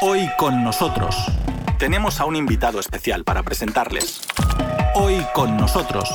Hoy con nosotros tenemos a un invitado especial para presentarles. Hoy con nosotros.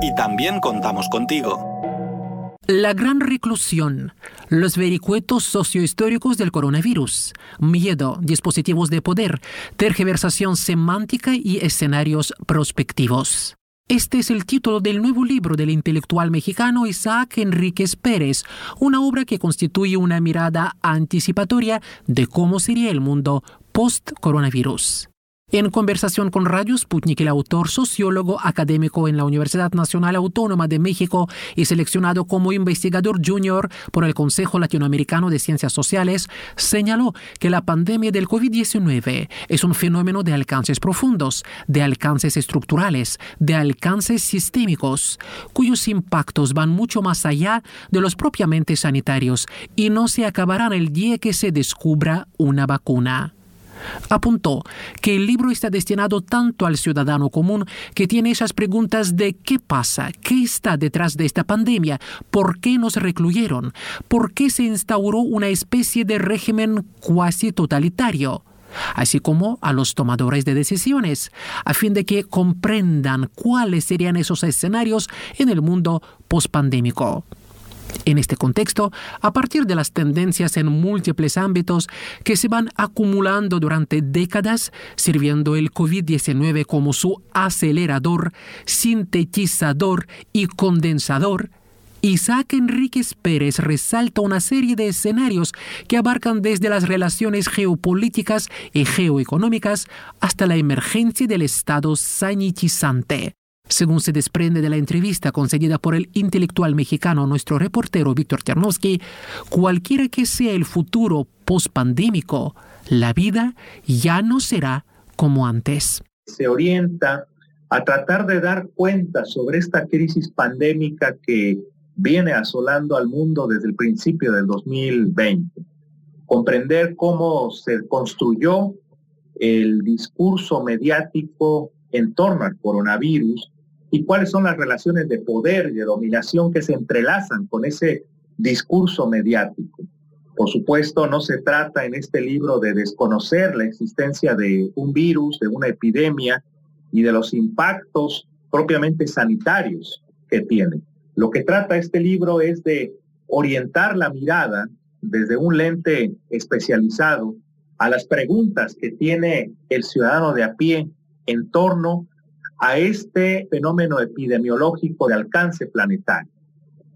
Y también contamos contigo. La gran reclusión, los vericuetos sociohistóricos del coronavirus, miedo, dispositivos de poder, tergiversación semántica y escenarios prospectivos. Este es el título del nuevo libro del intelectual mexicano Isaac Enríquez Pérez, una obra que constituye una mirada anticipatoria de cómo sería el mundo post-coronavirus. En conversación con Radio Sputnik, el autor, sociólogo académico en la Universidad Nacional Autónoma de México y seleccionado como investigador junior por el Consejo Latinoamericano de Ciencias Sociales, señaló que la pandemia del COVID-19 es un fenómeno de alcances profundos, de alcances estructurales, de alcances sistémicos, cuyos impactos van mucho más allá de los propiamente sanitarios y no se acabarán el día que se descubra una vacuna. Apuntó que el libro está destinado tanto al ciudadano común que tiene esas preguntas de qué pasa, qué está detrás de esta pandemia, por qué nos recluyeron, por qué se instauró una especie de régimen cuasi totalitario así como a los tomadores de decisiones, a fin de que comprendan cuáles serían esos escenarios en el mundo pospandémico. En este contexto, a partir de las tendencias en múltiples ámbitos que se van acumulando durante décadas, sirviendo el COVID-19 como su acelerador, sintetizador y condensador, Isaac Enríquez Pérez resalta una serie de escenarios que abarcan desde las relaciones geopolíticas y geoeconómicas hasta la emergencia del Estado sanitizante. Según se desprende de la entrevista concedida por el intelectual mexicano nuestro reportero Víctor Ternowski, cualquiera que sea el futuro pospandémico, la vida ya no será como antes. Se orienta a tratar de dar cuenta sobre esta crisis pandémica que viene asolando al mundo desde el principio del 2020. Comprender cómo se construyó el discurso mediático en torno al coronavirus y cuáles son las relaciones de poder y de dominación que se entrelazan con ese discurso mediático. Por supuesto, no se trata en este libro de desconocer la existencia de un virus, de una epidemia y de los impactos propiamente sanitarios que tiene. Lo que trata este libro es de orientar la mirada desde un lente especializado a las preguntas que tiene el ciudadano de a pie en torno a este fenómeno epidemiológico de alcance planetario.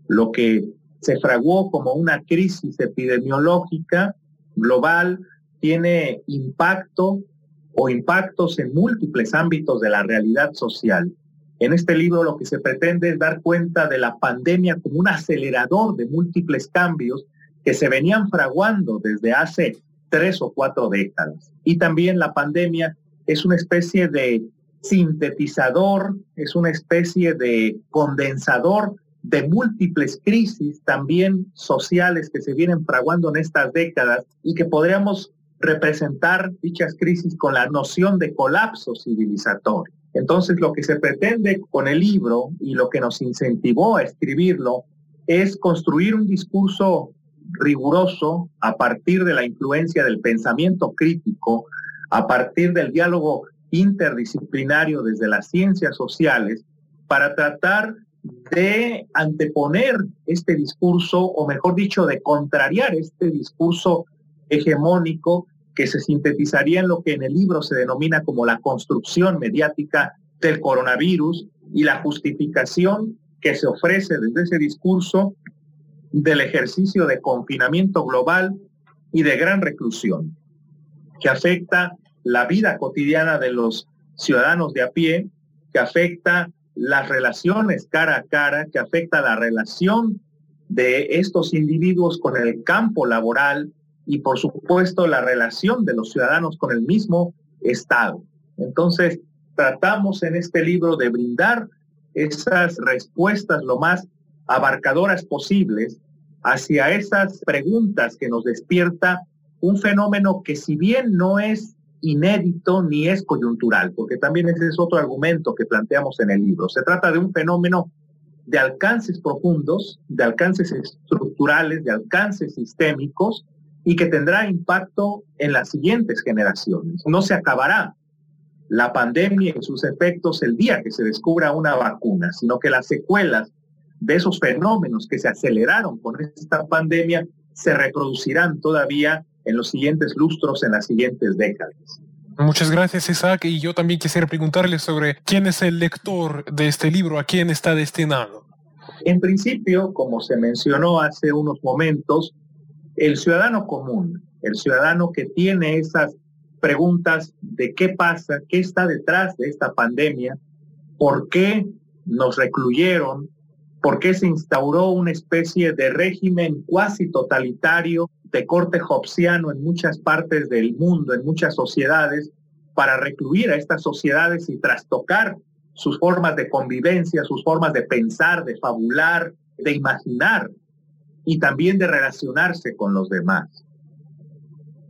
Lo que se fraguó como una crisis epidemiológica global tiene impacto o impactos en múltiples ámbitos de la realidad social. En este libro lo que se pretende es dar cuenta de la pandemia como un acelerador de múltiples cambios que se venían fraguando desde hace tres o cuatro décadas. Y también la pandemia es una especie de sintetizador, es una especie de condensador de múltiples crisis también sociales que se vienen fraguando en estas décadas y que podríamos representar dichas crisis con la noción de colapso civilizatorio. Entonces, lo que se pretende con el libro y lo que nos incentivó a escribirlo es construir un discurso riguroso a partir de la influencia del pensamiento crítico, a partir del diálogo interdisciplinario desde las ciencias sociales para tratar de anteponer este discurso, o mejor dicho, de contrariar este discurso hegemónico que se sintetizaría en lo que en el libro se denomina como la construcción mediática del coronavirus y la justificación que se ofrece desde ese discurso del ejercicio de confinamiento global y de gran reclusión, que afecta la vida cotidiana de los ciudadanos de a pie, que afecta las relaciones cara a cara, que afecta la relación de estos individuos con el campo laboral y por supuesto la relación de los ciudadanos con el mismo Estado. Entonces, tratamos en este libro de brindar esas respuestas lo más abarcadoras posibles hacia esas preguntas que nos despierta un fenómeno que si bien no es inédito ni es coyuntural, porque también ese es otro argumento que planteamos en el libro. Se trata de un fenómeno de alcances profundos, de alcances estructurales, de alcances sistémicos, y que tendrá impacto en las siguientes generaciones. No se acabará la pandemia y sus efectos el día que se descubra una vacuna, sino que las secuelas de esos fenómenos que se aceleraron con esta pandemia se reproducirán todavía en los siguientes lustros, en las siguientes décadas. Muchas gracias, Isaac. Y yo también quisiera preguntarle sobre quién es el lector de este libro, a quién está destinado. En principio, como se mencionó hace unos momentos, el ciudadano común, el ciudadano que tiene esas preguntas de qué pasa, qué está detrás de esta pandemia, por qué nos recluyeron, por qué se instauró una especie de régimen cuasi totalitario de corte hobbesiano en muchas partes del mundo, en muchas sociedades, para recluir a estas sociedades y trastocar sus formas de convivencia, sus formas de pensar, de fabular, de imaginar y también de relacionarse con los demás.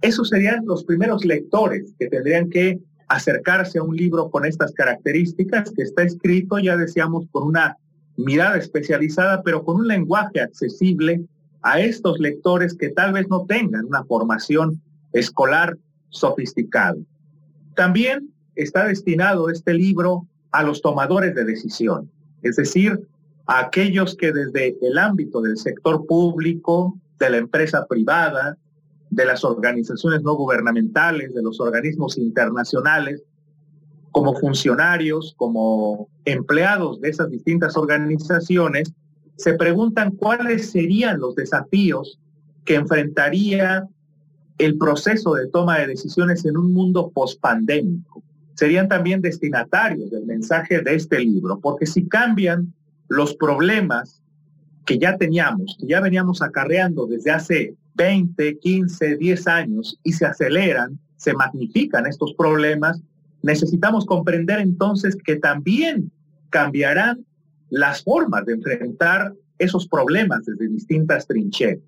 Esos serían los primeros lectores que tendrían que acercarse a un libro con estas características, que está escrito, ya decíamos, con una mirada especializada, pero con un lenguaje accesible a estos lectores que tal vez no tengan una formación escolar sofisticada. También está destinado este libro a los tomadores de decisión, es decir, a aquellos que desde el ámbito del sector público, de la empresa privada, de las organizaciones no gubernamentales, de los organismos internacionales, como funcionarios, como empleados de esas distintas organizaciones, se preguntan cuáles serían los desafíos que enfrentaría el proceso de toma de decisiones en un mundo pospandémico. Serían también destinatarios del mensaje de este libro, porque si cambian los problemas que ya teníamos, que ya veníamos acarreando desde hace 20, 15, 10 años y se aceleran, se magnifican estos problemas, necesitamos comprender entonces que también cambiarán las formas de enfrentar esos problemas desde distintas trincheras.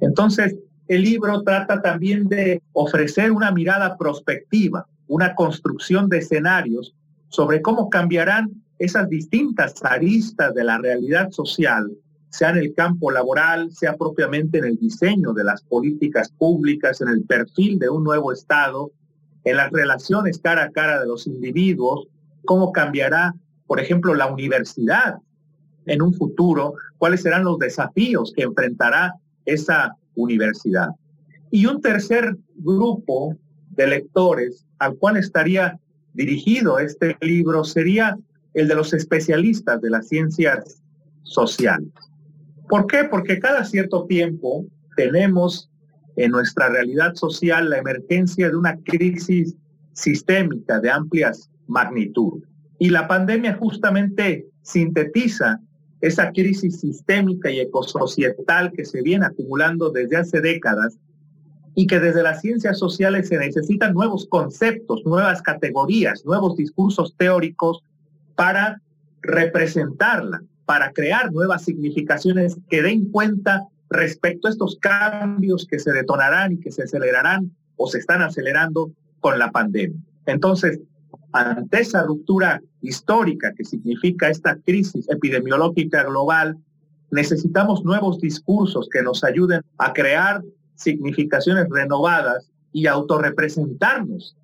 Entonces, el libro trata también de ofrecer una mirada prospectiva, una construcción de escenarios sobre cómo cambiarán esas distintas aristas de la realidad social, sea en el campo laboral, sea propiamente en el diseño de las políticas públicas, en el perfil de un nuevo Estado, en las relaciones cara a cara de los individuos, cómo cambiará, por ejemplo, la universidad en un futuro, cuáles serán los desafíos que enfrentará esa universidad. Y un tercer grupo de lectores al cual estaría dirigido este libro sería el de los especialistas de las ciencias sociales. ¿Por qué? Porque cada cierto tiempo tenemos en nuestra realidad social la emergencia de una crisis sistémica de amplias magnitudes. Y la pandemia justamente sintetiza esa crisis sistémica y ecosocietal que se viene acumulando desde hace décadas y que desde las ciencias sociales se necesitan nuevos conceptos, nuevas categorías, nuevos discursos teóricos para representarla, para crear nuevas significaciones que den cuenta respecto a estos cambios que se detonarán y que se acelerarán o se están acelerando con la pandemia. Entonces, ante esa ruptura histórica que significa esta crisis epidemiológica global, necesitamos nuevos discursos que nos ayuden a crear significaciones renovadas y autorrepresentarnos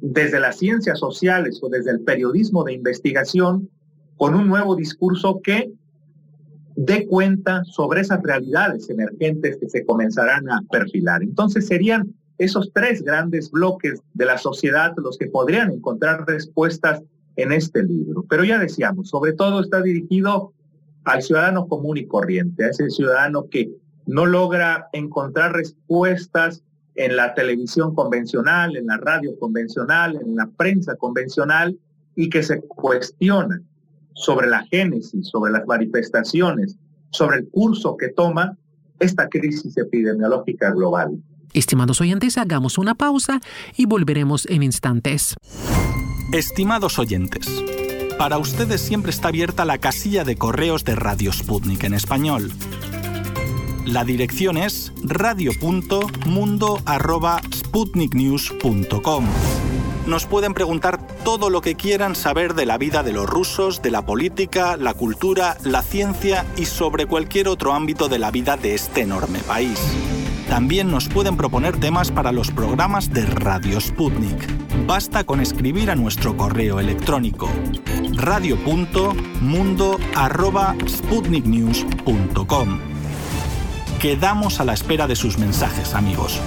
desde las ciencias sociales o desde el periodismo de investigación con un nuevo discurso que dé cuenta sobre esas realidades emergentes que se comenzarán a perfilar. Entonces serían esos tres grandes bloques de la sociedad los que podrían encontrar respuestas en este libro. Pero ya decíamos, sobre todo está dirigido al ciudadano común y corriente, a ese ciudadano que no logra encontrar respuestas en la televisión convencional, en la radio convencional, en la prensa convencional y que se cuestiona sobre la génesis, sobre las manifestaciones, sobre el curso que toma esta crisis epidemiológica global. Estimados oyentes, hagamos una pausa y volveremos en instantes. Estimados oyentes, para ustedes siempre está abierta la casilla de correos de Radio Sputnik en español. La dirección es radio.mundo.sputniknews.com. Nos pueden preguntar todo lo que quieran saber de la vida de los rusos, de la política, la cultura, la ciencia y sobre cualquier otro ámbito de la vida de este enorme país. También nos pueden proponer temas para los programas de Radio Sputnik. Basta con escribir a nuestro correo electrónico radio.mundo.sputniknews.com. Quedamos a la espera de sus mensajes, amigos.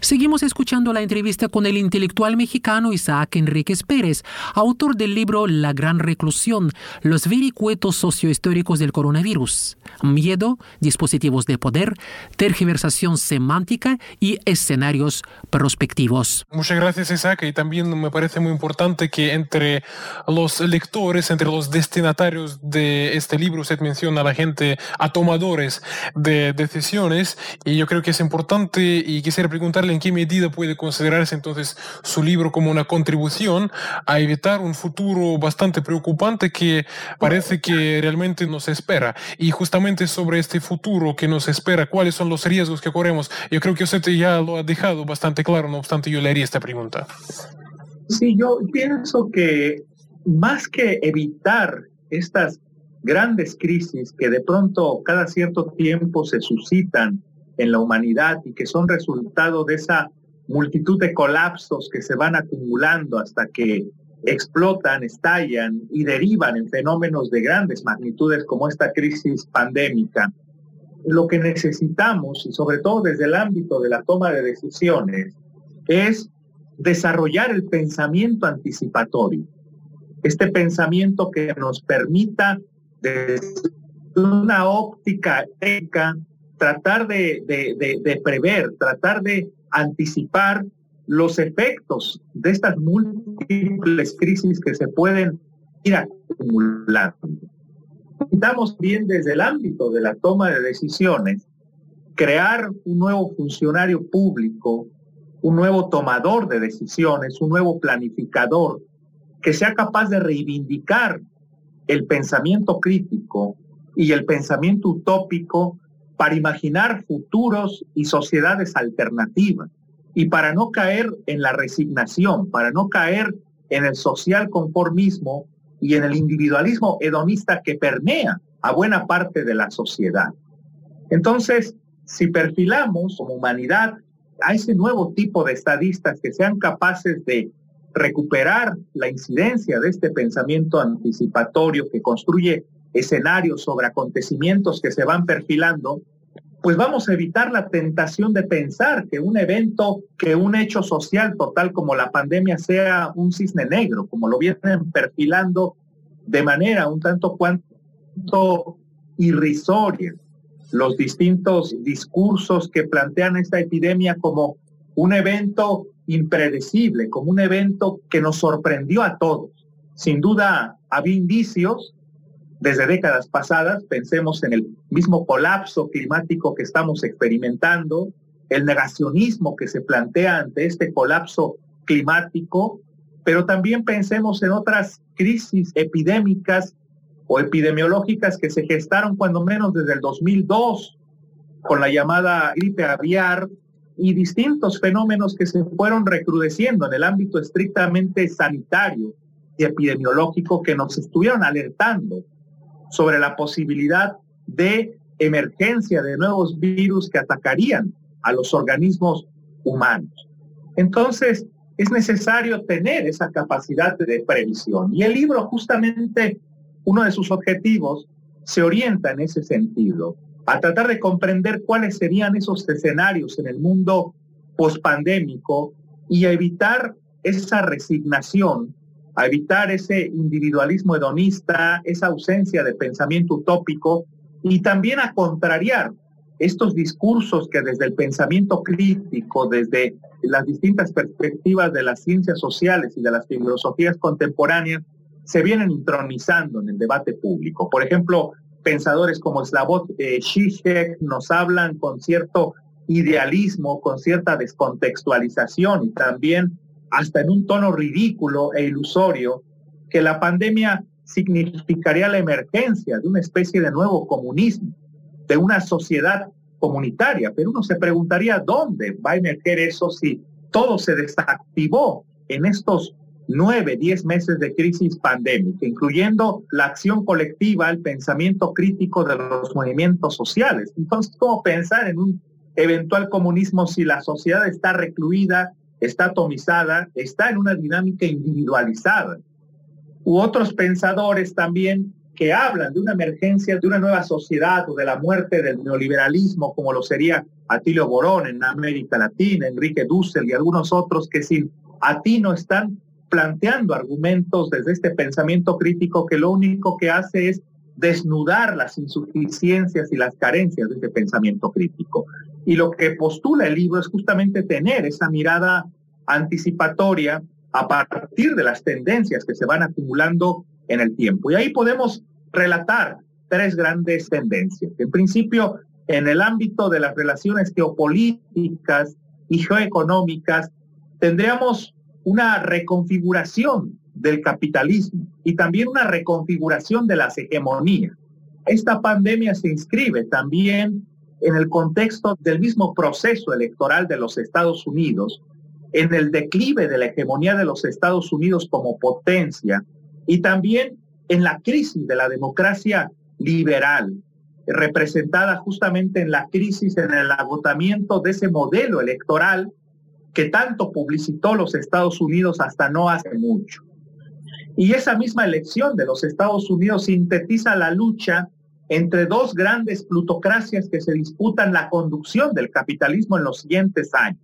Seguimos escuchando la entrevista con el intelectual mexicano Isaac Enríquez Pérez, autor del libro La Gran Reclusión, los vericuetos sociohistóricos del coronavirus, miedo, dispositivos de poder, tergiversación semántica y escenarios prospectivos. Muchas gracias Isaac. Y también me parece muy importante que entre los lectores, entre los destinatarios de este libro, se menciona a la gente, a tomadores de decisiones. Y yo creo que es importante y quisiera en qué medida puede considerarse entonces su libro como una contribución a evitar un futuro bastante preocupante que parece que realmente nos espera. Y justamente sobre este futuro que nos espera, cuáles son los riesgos que corremos, yo creo que usted ya lo ha dejado bastante claro, no obstante yo le haría esta pregunta. Sí, yo pienso que más que evitar estas grandes crisis que de pronto cada cierto tiempo se suscitan en la humanidad y que son resultado de esa multitud de colapsos que se van acumulando hasta que explotan, estallan y derivan en fenómenos de grandes magnitudes como esta crisis pandémica. Lo que necesitamos, y sobre todo desde el ámbito de la toma de decisiones, es desarrollar el pensamiento anticipatorio. Este pensamiento que nos permita desde una óptica ética tratar de, de, prever, tratar de anticipar los efectos de estas múltiples crisis que se pueden ir acumulando. Necesitamos bien desde el ámbito de la toma de decisiones crear un nuevo funcionario público, un nuevo tomador de decisiones, un nuevo planificador que sea capaz de reivindicar el pensamiento crítico y el pensamiento utópico para imaginar futuros y sociedades alternativas y para no caer en la resignación, para no caer en el social conformismo y en el individualismo hedonista que permea a buena parte de la sociedad. Entonces, si perfilamos como humanidad a ese nuevo tipo de estadistas que sean capaces de recuperar la incidencia de este pensamiento anticipatorio que construye escenarios sobre acontecimientos que se van perfilando, pues vamos a evitar la tentación de pensar que un evento, que un hecho social total como la pandemia sea un cisne negro, como lo vienen perfilando de manera un tanto cuanto irrisoria los distintos discursos que plantean esta epidemia como un evento impredecible, como un evento que nos sorprendió a todos. Sin duda había indicios desde décadas pasadas, pensemos en el mismo colapso climático que estamos experimentando, el negacionismo que se plantea ante este colapso climático, pero también pensemos en otras crisis epidémicas o epidemiológicas que se gestaron cuando menos desde el 2002 con la llamada gripe aviar y distintos fenómenos que se fueron recrudeciendo en el ámbito estrictamente sanitario y epidemiológico que nos estuvieron alertando sobre la posibilidad de emergencia de nuevos virus que atacarían a los organismos humanos. Entonces, es necesario tener esa capacidad de previsión. Y el libro, justamente, uno de sus objetivos se orienta en ese sentido, a tratar de comprender cuáles serían esos escenarios en el mundo pospandémico y a evitar esa resignación a evitar ese individualismo hedonista, esa ausencia de pensamiento utópico y también a contrariar estos discursos que desde el pensamiento crítico, desde las distintas perspectivas de las ciencias sociales y de las filosofías contemporáneas, se vienen intronizando en el debate público. Por ejemplo, pensadores como Slavoj eh, Žižek nos hablan con cierto idealismo, con cierta descontextualización y también hasta en un tono ridículo e ilusorio, que la pandemia significaría la emergencia de una especie de nuevo comunismo, de una sociedad comunitaria. Pero uno se preguntaría dónde va a emerger eso si todo se desactivó en estos nueve, diez meses de crisis pandémica, incluyendo la acción colectiva, el pensamiento crítico de los movimientos sociales. Entonces, ¿cómo pensar en un eventual comunismo si la sociedad está recluida, está atomizada, está en una dinámica individualizada? U otros pensadores también que hablan de una emergencia de una nueva sociedad o de la muerte del neoliberalismo, como lo sería Atilio Borón en América Latina, Enrique Dussel y algunos otros que sin atino están planteando argumentos desde este pensamiento crítico que lo único que hace es desnudar las insuficiencias y las carencias de este pensamiento crítico. Y lo que postula el libro es justamente tener esa mirada anticipatoria a partir de las tendencias que se van acumulando en el tiempo. Y ahí podemos relatar tres grandes tendencias. En principio, en el ámbito de las relaciones geopolíticas y geoeconómicas, tendríamos una reconfiguración del capitalismo y también una reconfiguración de las hegemonías. Esta pandemia se inscribe también en el contexto del mismo proceso electoral de los Estados Unidos, en el declive de la hegemonía de los Estados Unidos como potencia y también en la crisis de la democracia liberal, representada justamente en la crisis, en el agotamiento de ese modelo electoral que tanto publicitó los Estados Unidos hasta no hace mucho. Y esa misma elección de los Estados Unidos sintetiza la lucha entre dos grandes plutocracias que se disputan la conducción del capitalismo en los siguientes años.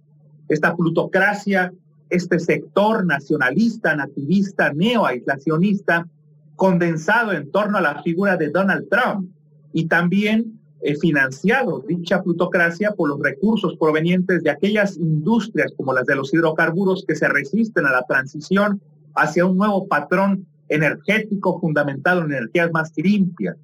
Esta plutocracia, este sector nacionalista, nativista, neoaislacionista, condensado en torno a la figura de Donald Trump y también eh, financiado dicha plutocracia por los recursos provenientes de aquellas industrias como las de los hidrocarburos que se resisten a la transición hacia un nuevo patrón energético fundamentado en energías más limpias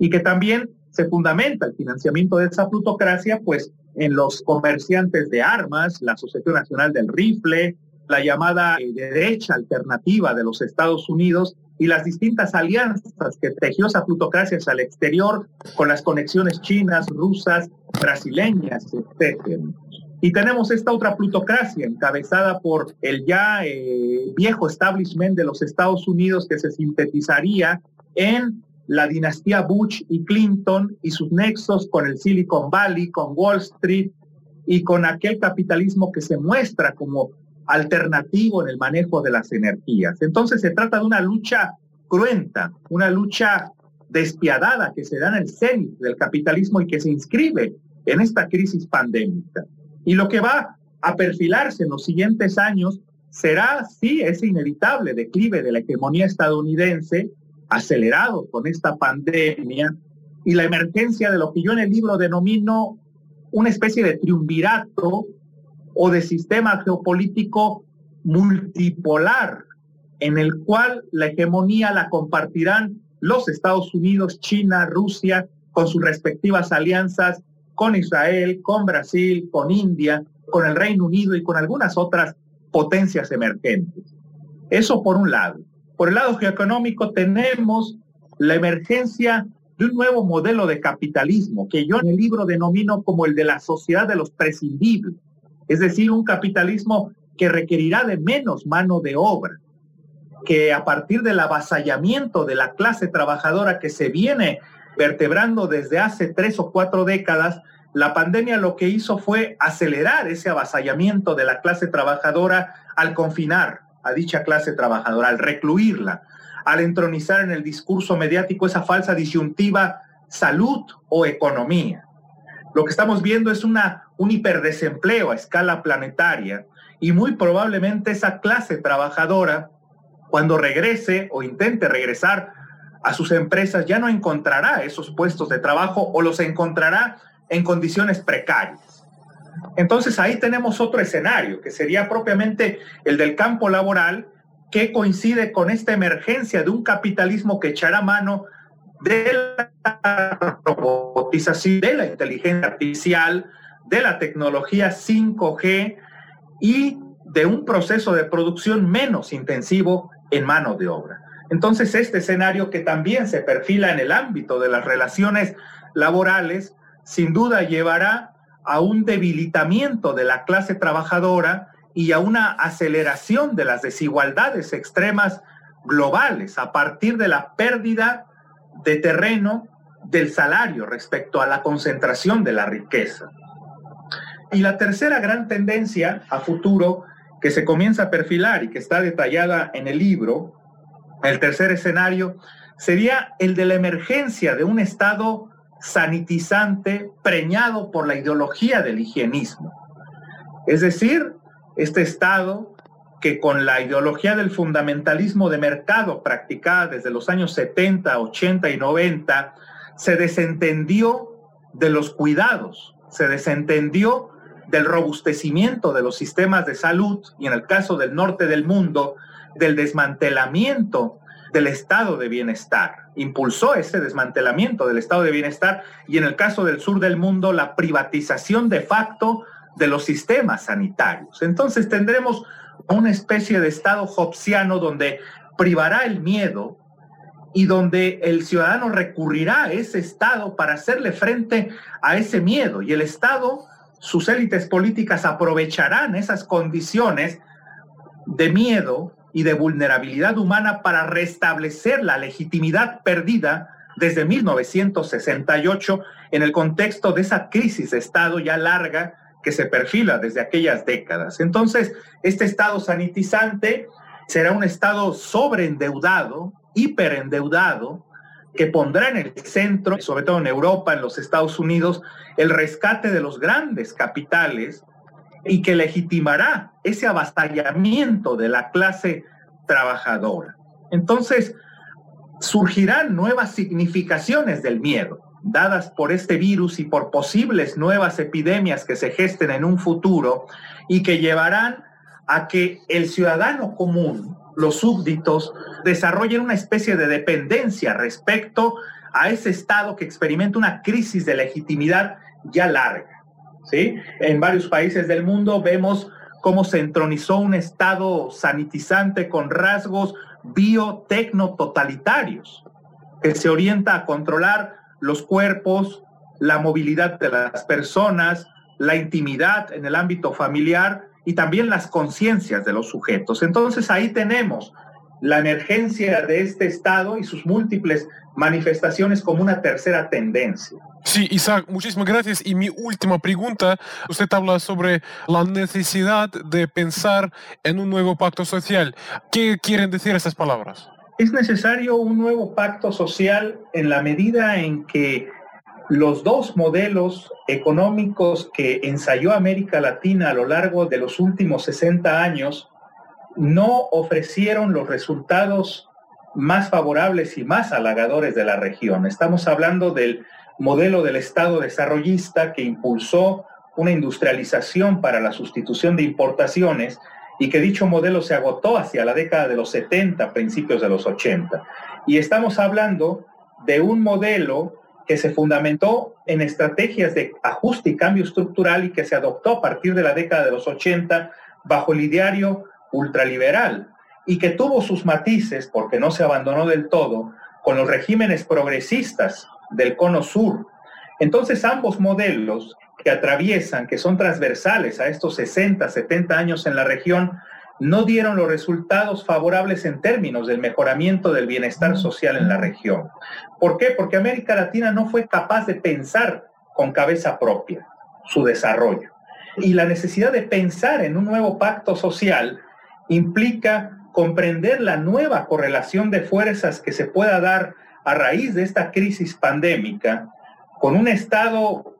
y que también se fundamenta el financiamiento de esa plutocracia pues en los comerciantes de armas, la Asociación Nacional del Rifle, la llamada eh, derecha alternativa de los Estados Unidos y las distintas alianzas que tejió esa plutocracia el exterior con las conexiones chinas, rusas, brasileñas, etc. Y tenemos esta otra plutocracia encabezada por el ya eh, viejo establishment de los Estados Unidos que se sintetizaría en la dinastía Bush y Clinton y sus nexos con el Silicon Valley, con Wall Street y con aquel capitalismo que se muestra como alternativo en el manejo de las energías. Entonces se trata de una lucha cruenta, una lucha despiadada que se da en el cenit del capitalismo y que se inscribe en esta crisis pandémica. Y lo que va a perfilarse en los siguientes años será, sí, ese inevitable declive de la hegemonía estadounidense, acelerado con esta pandemia, y la emergencia de lo que yo en el libro denomino una especie de triunvirato o de sistema geopolítico multipolar, en el cual la hegemonía la compartirán los Estados Unidos, China, Rusia, con sus respectivas alianzas, con Israel, con Brasil, con India, con el Reino Unido y con algunas otras potencias emergentes. Eso por un lado. Por el lado geoeconómico tenemos la emergencia de un nuevo modelo de capitalismo que yo en el libro denomino como el de la sociedad de los prescindibles. Es decir, un capitalismo que requerirá de menos mano de obra, que a partir del avasallamiento de la clase trabajadora que se viene vertebrando desde hace tres o cuatro décadas, la pandemia lo que hizo fue acelerar ese avasallamiento de la clase trabajadora al confinar a dicha clase trabajadora, al recluirla, al entronizar en el discurso mediático esa falsa disyuntiva salud o economía. Lo que estamos viendo es una, un hiperdesempleo a escala planetaria y muy probablemente esa clase trabajadora, cuando regrese o intente regresar a sus empresas, ya no encontrará esos puestos de trabajo o los encontrará en condiciones precarias. Entonces ahí tenemos otro escenario, que sería propiamente el del campo laboral, que coincide con esta emergencia de un capitalismo que echará mano de la robotización, de la inteligencia artificial, de la tecnología 5G y de un proceso de producción menos intensivo en mano de obra. Entonces, este escenario que también se perfila en el ámbito de las relaciones laborales, sin duda llevará a un debilitamiento de la clase trabajadora y a una aceleración de las desigualdades extremas globales a partir de la pérdida de terreno del salario respecto a la concentración de la riqueza. Y la tercera gran tendencia a futuro que se comienza a perfilar y que está detallada en el libro, el tercer escenario, sería el de la emergencia de un Estado sanitizante preñado por la ideología del higienismo. Es decir, este Estado que con la ideología del fundamentalismo de mercado practicada desde los años 70, 80 y 90, se desentendió de los cuidados, se desentendió del robustecimiento de los sistemas de salud y en el caso del norte del mundo, del desmantelamiento del estado de bienestar. Impulsó ese desmantelamiento del estado de bienestar y en el caso del sur del mundo, la privatización de facto de los sistemas sanitarios. Entonces tendremos una especie de estado hobbesiano donde privará el miedo y donde el ciudadano recurrirá a ese estado para hacerle frente a ese miedo y el estado, sus élites políticas aprovecharán esas condiciones de miedo y de vulnerabilidad humana para restablecer la legitimidad perdida desde 1968 en el contexto de esa crisis de Estado ya larga que se perfila desde aquellas décadas. Entonces, este Estado sanitizante será un Estado sobreendeudado, hiperendeudado, que pondrá en el centro, sobre todo en Europa, en los Estados Unidos, el rescate de los grandes capitales y que legitimará ese avasallamiento de la clase trabajadora. Entonces, surgirán nuevas significaciones del miedo, dadas por este virus y por posibles nuevas epidemias que se gesten en un futuro y que llevarán a que el ciudadano común, los súbditos, desarrollen una especie de dependencia respecto a ese Estado que experimenta una crisis de legitimidad ya larga. En varios países del mundo vemos cómo se entronizó un Estado sanitizante con rasgos biotecno-totalitarios, que se orienta a controlar los cuerpos, la movilidad de las personas, la intimidad en el ámbito familiar y también las conciencias de los sujetos. Entonces ahí tenemos la emergencia de este Estado y sus múltiples manifestaciones como una tercera tendencia. Sí, Isaac, muchísimas gracias. Y mi última pregunta, usted habla sobre la necesidad de pensar en un nuevo pacto social. ¿Qué quieren decir estas palabras? Es necesario un nuevo pacto social en la medida en que los dos modelos económicos que ensayó América Latina a lo largo de los últimos 60 años no ofrecieron los resultados más favorables y más halagadores de la región. Estamos hablando del modelo del Estado desarrollista que impulsó una industrialización para la sustitución de importaciones y que dicho modelo se agotó hacia la década de los 70, principios de los 80. Y estamos hablando de un modelo que se fundamentó en estrategias de ajuste y cambio estructural y que se adoptó a partir de la década de los 80 bajo el ideario ultraliberal y que tuvo sus matices, porque no se abandonó del todo, con los regímenes progresistas del cono sur. Entonces ambos modelos que atraviesan, que son transversales a estos 60, 70 años en la región, no dieron los resultados favorables en términos del mejoramiento del bienestar social en la región. ¿Por qué? Porque América Latina no fue capaz de pensar con cabeza propia su desarrollo. Y la necesidad de pensar en un nuevo pacto social implica comprender la nueva correlación de fuerzas que se pueda dar a raíz de esta crisis pandémica, con un Estado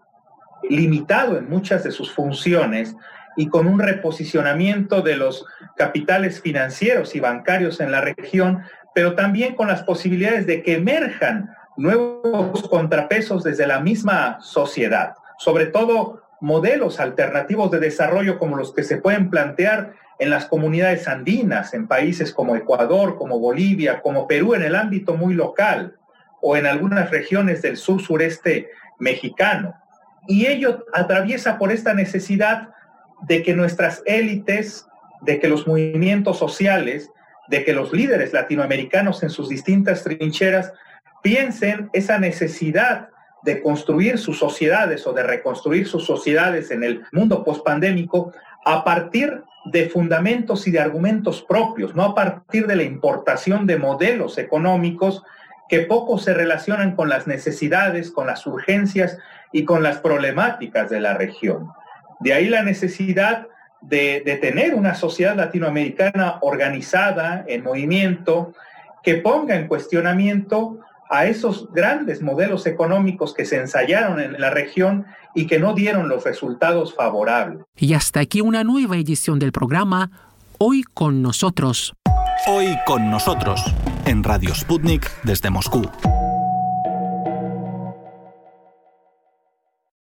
limitado en muchas de sus funciones y con un reposicionamiento de los capitales financieros y bancarios en la región, pero también con las posibilidades de que emerjan nuevos contrapesos desde la misma sociedad, sobre todo modelos alternativos de desarrollo como los que se pueden plantear en las comunidades andinas, en países como Ecuador, como Bolivia, como Perú en el ámbito muy local, o en algunas regiones del sur sureste mexicano. Y ello atraviesa por esta necesidad de que nuestras élites, de que los movimientos sociales, de que los líderes latinoamericanos en sus distintas trincheras piensen esa necesidad de construir sus sociedades o de reconstruir sus sociedades en el mundo pospandémico a partir de fundamentos y de argumentos propios, no a partir de la importación de modelos económicos que poco se relacionan con las necesidades, con las urgencias y con las problemáticas de la región. De ahí la necesidad de, tener una sociedad latinoamericana organizada, en movimiento, que ponga en cuestionamiento a esos grandes modelos económicos que se ensayaron en la región y que no dieron los resultados favorables. Y hasta aquí una nueva edición del programa Hoy con nosotros. Hoy con nosotros en Radio Sputnik desde Moscú.